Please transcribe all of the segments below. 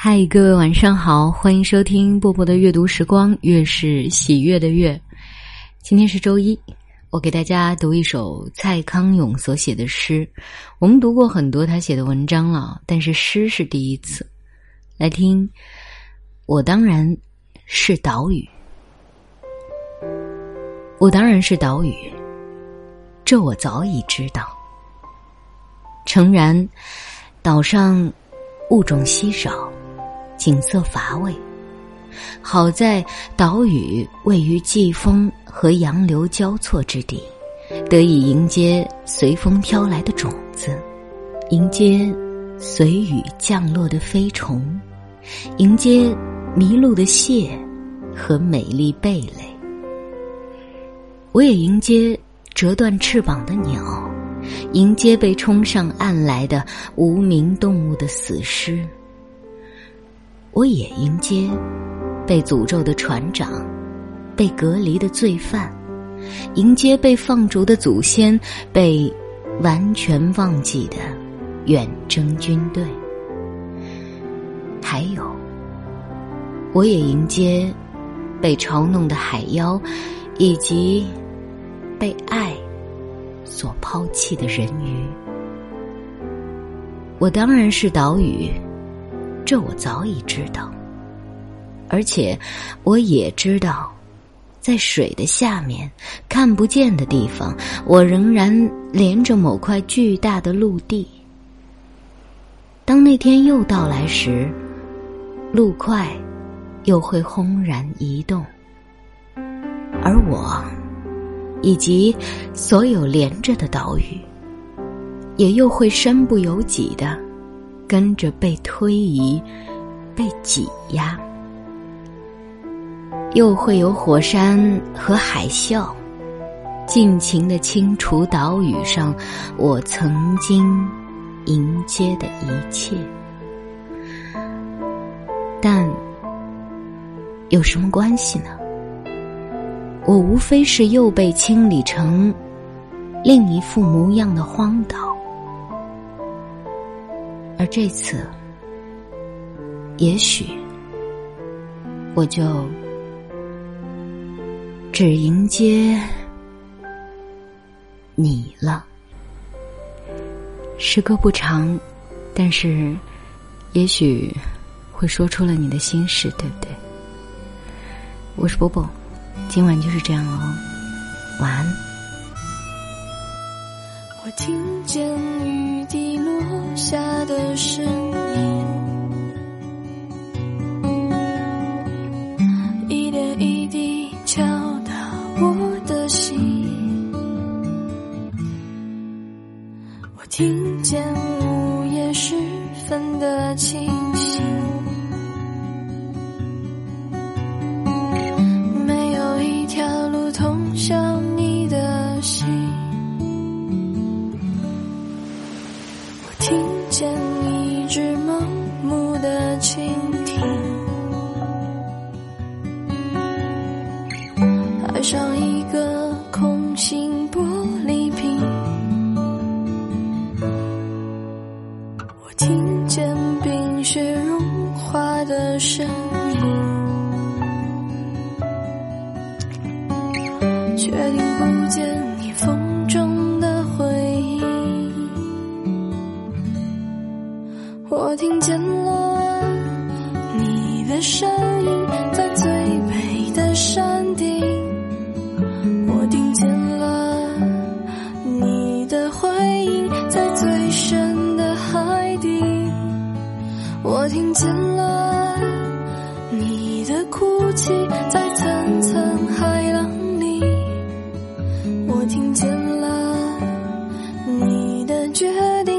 嗨，各位晚上好，欢迎收听波波的阅读时光，月是喜悦的月。今天是周一，我给大家读一首蔡康永所写的诗。我们读过很多他写的文章了，但是诗是第一次。来听，我当然是岛屿，我当然是岛屿，这我早已知道。诚然，岛上物种稀少。景色乏味，好在岛屿位于季风和洋流交错之地，得以迎接随风飘来的种子，迎接随雨降落的飞虫，迎接迷路的蟹和美丽贝类。我也迎接折断翅膀的鸟，迎接被冲上岸来的无名动物的死尸。我也迎接被诅咒的船长，被隔离的罪犯，迎接被放逐的祖先，被完全忘记的远征军队。还有，我也迎接被嘲弄的海妖，以及被爱所抛弃的人鱼。我当然是岛屿。这我早已知道，而且我也知道，在水的下面看不见的地方，我仍然连着某块巨大的陆地。当那天又到来时，陆块又会轰然移动，而我以及所有连着的岛屿，也又会身不由己的。跟着被推移、被挤压，又会有火山和海啸，尽情的清除岛屿上我曾经迎接的一切。但有什么关系呢？我无非是又被清理成另一副模样的荒岛。而这次，也许我就只迎接你了。诗歌不长，但是也许会说出了你的心事，对不对？我是波波，今晚就是这样哦，晚安。我听见雨滴落下的声音，的蜻蜓爱上一个空心玻璃瓶，我听见冰雪融化的声音，却听不见我听见了你的声音，在最美的山顶。我听见了你的哭泣，在层层海浪里。我听见了你的决定，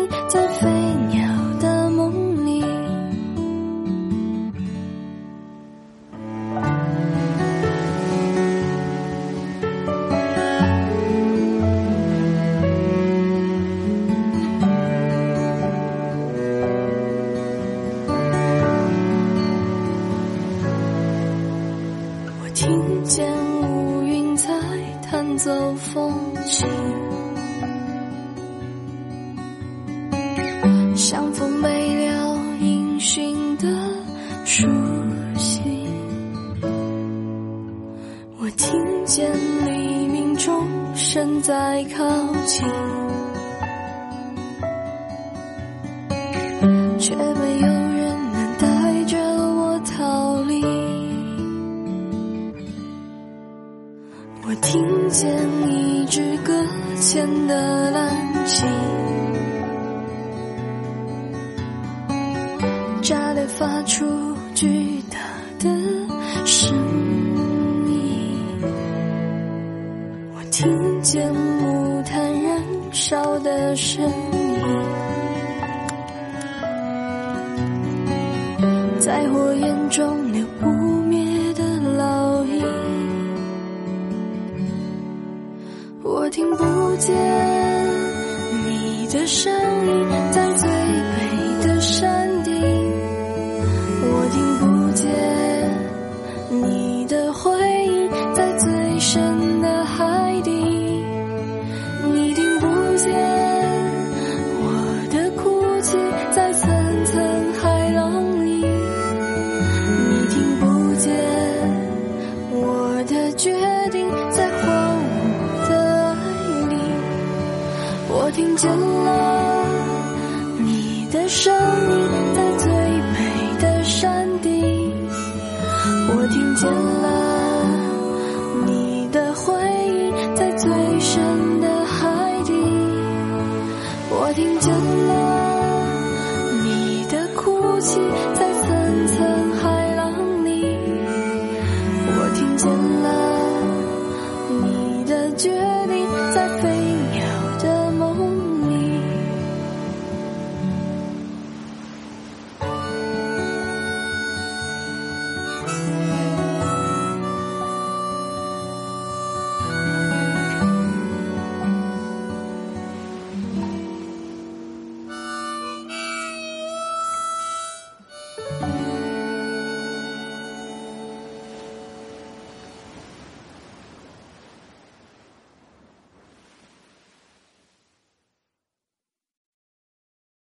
正在靠近，却没有人能带着我逃离。我听见一支搁浅的蓝旗。炸裂，发出巨大的声音。我听见木炭燃烧的声音，在火焰中留不灭的烙印。我听不见你的声音，在最北的山顶。我听不见你的回音，在最深我听见了你的回应，在最深的海底。我听见了你的哭泣，